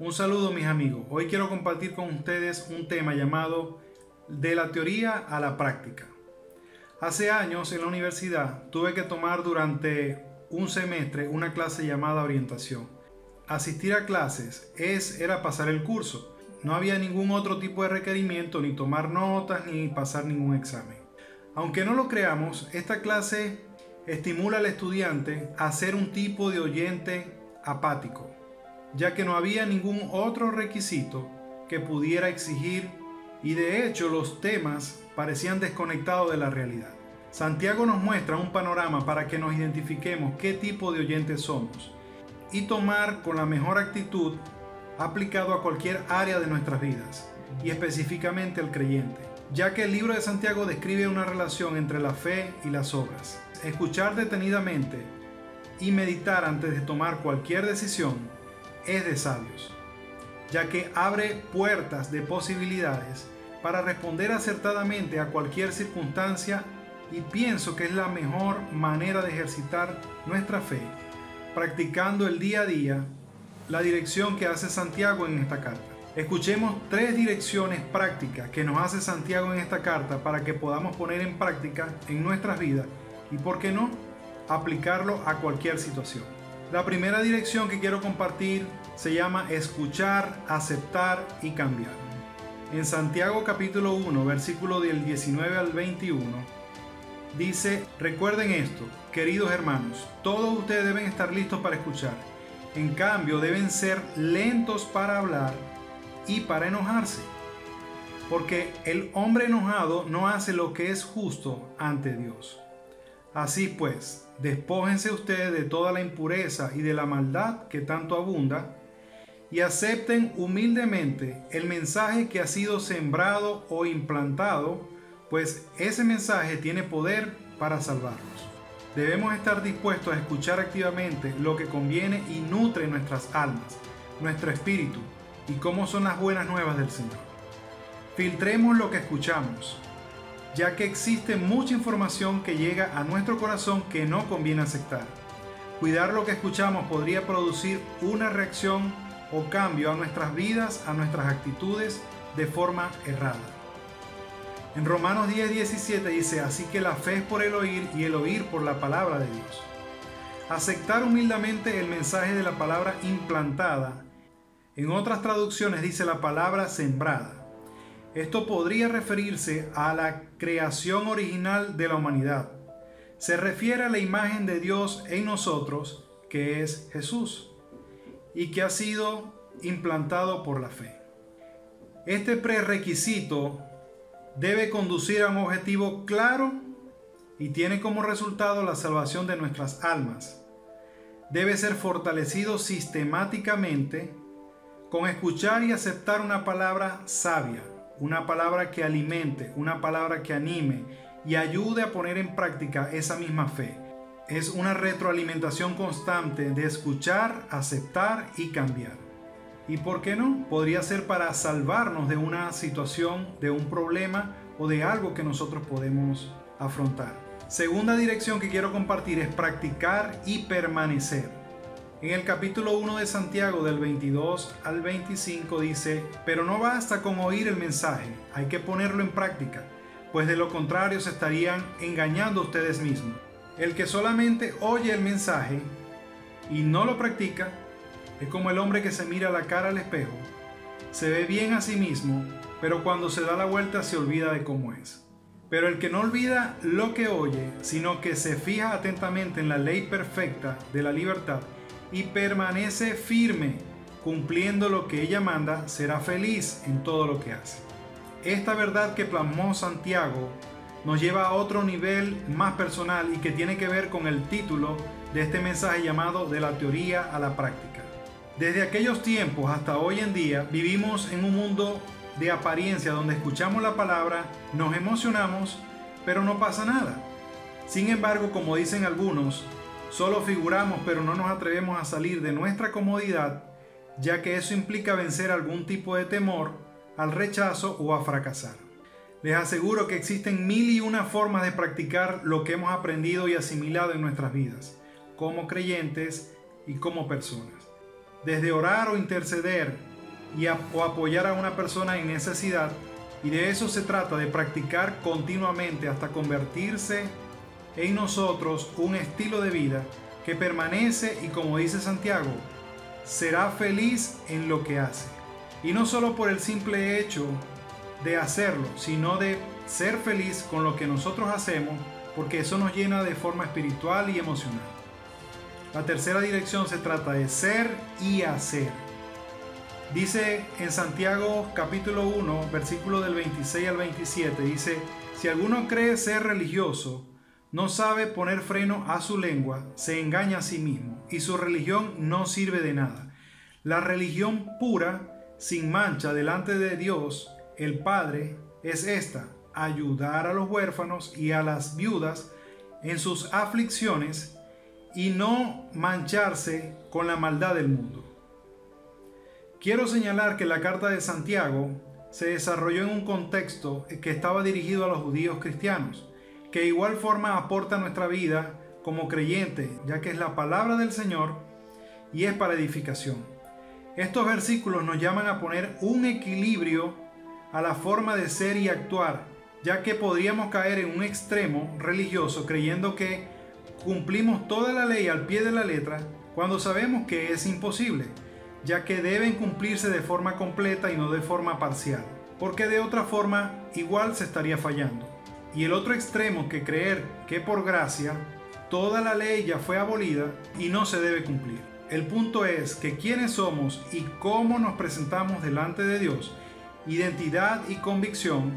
Un saludo mis amigos. Hoy quiero compartir con ustedes un tema llamado de la teoría a la práctica. Hace años en la universidad tuve que tomar durante un semestre una clase llamada orientación. Asistir a clases es era pasar el curso. No había ningún otro tipo de requerimiento, ni tomar notas, ni pasar ningún examen. Aunque no lo creamos, esta clase estimula al estudiante a ser un tipo de oyente apático, ya que no había ningún otro requisito que pudiera exigir y de hecho los temas parecían desconectados de la realidad. Santiago nos muestra un panorama para que nos identifiquemos qué tipo de oyentes somos y tomar con la mejor actitud aplicado a cualquier área de nuestras vidas y específicamente al creyente, ya que el libro de Santiago describe una relación entre la fe y las obras escuchar detenidamente y meditar antes de tomar cualquier decisión es de sabios, ya que abre puertas de posibilidades para responder acertadamente a cualquier circunstancia y pienso que es la mejor manera de ejercitar nuestra fe, practicando el día a día la dirección que hace Santiago en esta carta. Escuchemos tres direcciones prácticas que nos hace Santiago en esta carta para que podamos poner en práctica en nuestras vidas y, ¿por qué no?, aplicarlo a cualquier situación. La primera dirección que quiero compartir se llama escuchar, aceptar y cambiar. En Santiago capítulo 1, versículo del 19 al 21, dice, recuerden esto, queridos hermanos, todos ustedes deben estar listos para escuchar. En cambio, deben ser lentos para hablar y para enojarse. Porque el hombre enojado no hace lo que es justo ante Dios. Así pues, despójense ustedes de toda la impureza y de la maldad que tanto abunda, y acepten humildemente el mensaje que ha sido sembrado o implantado, pues ese mensaje tiene poder para salvarnos. Debemos estar dispuestos a escuchar activamente lo que conviene y nutre nuestras almas, nuestro espíritu y cómo son las buenas nuevas del Señor. Filtremos lo que escuchamos, ya que existe mucha información que llega a nuestro corazón que no conviene aceptar. Cuidar lo que escuchamos podría producir una reacción o cambio a nuestras vidas, a nuestras actitudes de forma errada. En Romanos 10, 17 dice, así que la fe es por el oír y el oír por la palabra de Dios. Aceptar humildemente el mensaje de la palabra implantada. En otras traducciones dice la palabra sembrada esto podría referirse a la creación original de la humanidad. Se refiere a la imagen de Dios en nosotros, que es Jesús, y que ha sido implantado por la fe. Este prerequisito debe conducir a un objetivo claro y tiene como resultado la salvación de nuestras almas. Debe ser fortalecido sistemáticamente con escuchar y aceptar una palabra sabia una palabra que alimente, una palabra que anime y ayude a poner en práctica esa misma fe. Es una retroalimentación constante de escuchar, aceptar y cambiar. ¿Y por qué no? Podría ser para salvarnos de una situación, de un problema o de algo que nosotros podemos afrontar. Segunda dirección que quiero compartir es practicar y permanecer. En el capítulo 1 de Santiago del 22 al 25 dice, pero no basta con oír el mensaje, hay que ponerlo en práctica, pues de lo contrario se estarían engañando ustedes mismos. El que solamente oye el mensaje y no lo practica es como el hombre que se mira la cara al espejo, se ve bien a sí mismo, pero cuando se da la vuelta se olvida de cómo es. Pero el que no olvida lo que oye, sino que se fija atentamente en la ley perfecta de la libertad, y permanece firme, cumpliendo lo que ella manda, será feliz en todo lo que hace. Esta verdad que plasmó Santiago nos lleva a otro nivel más personal y que tiene que ver con el título de este mensaje llamado de la teoría a la práctica. Desde aquellos tiempos hasta hoy en día vivimos en un mundo de apariencia donde escuchamos la palabra, nos emocionamos, pero no pasa nada. Sin embargo, como dicen algunos, Solo figuramos pero no nos atrevemos a salir de nuestra comodidad, ya que eso implica vencer algún tipo de temor al rechazo o a fracasar. Les aseguro que existen mil y una formas de practicar lo que hemos aprendido y asimilado en nuestras vidas, como creyentes y como personas. desde orar o interceder y o apoyar a una persona en necesidad, y de eso se trata, de practicar continuamente hasta convertirse en nosotros un estilo de vida que permanece y como dice Santiago, será feliz en lo que hace. Y no solo por el simple hecho de hacerlo, sino de ser feliz con lo que nosotros hacemos, porque eso nos llena de forma espiritual y emocional. La tercera dirección se trata de ser y hacer. Dice en Santiago capítulo 1, versículo del 26 al 27, dice, si alguno cree ser religioso, no sabe poner freno a su lengua, se engaña a sí mismo y su religión no sirve de nada. La religión pura, sin mancha delante de Dios, el Padre, es esta, ayudar a los huérfanos y a las viudas en sus aflicciones y no mancharse con la maldad del mundo. Quiero señalar que la carta de Santiago se desarrolló en un contexto que estaba dirigido a los judíos cristianos, que de igual forma aporta nuestra vida como creyente, ya que es la palabra del Señor y es para edificación. Estos versículos nos llaman a poner un equilibrio a la forma de ser y actuar, ya que podríamos caer en un extremo religioso creyendo que cumplimos toda la ley al pie de la letra cuando sabemos que es imposible ya que deben cumplirse de forma completa y no de forma parcial, porque de otra forma igual se estaría fallando. Y el otro extremo que creer que por gracia toda la ley ya fue abolida y no se debe cumplir. El punto es que quiénes somos y cómo nos presentamos delante de Dios, identidad y convicción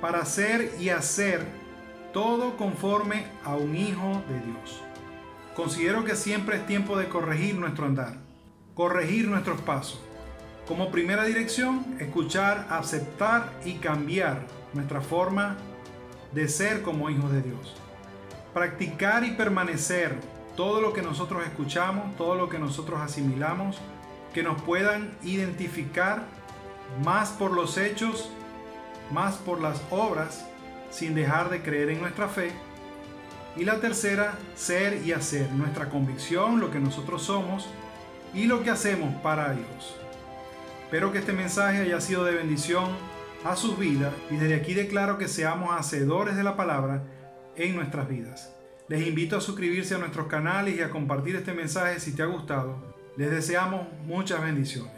para ser y hacer todo conforme a un hijo de Dios. Considero que siempre es tiempo de corregir nuestro andar corregir nuestros pasos. Como primera dirección, escuchar, aceptar y cambiar nuestra forma de ser como hijos de Dios. Practicar y permanecer todo lo que nosotros escuchamos, todo lo que nosotros asimilamos, que nos puedan identificar más por los hechos, más por las obras, sin dejar de creer en nuestra fe. Y la tercera, ser y hacer, nuestra convicción, lo que nosotros somos, y lo que hacemos para Dios. Espero que este mensaje haya sido de bendición a sus vidas y desde aquí declaro que seamos hacedores de la palabra en nuestras vidas. Les invito a suscribirse a nuestros canales y a compartir este mensaje si te ha gustado. Les deseamos muchas bendiciones.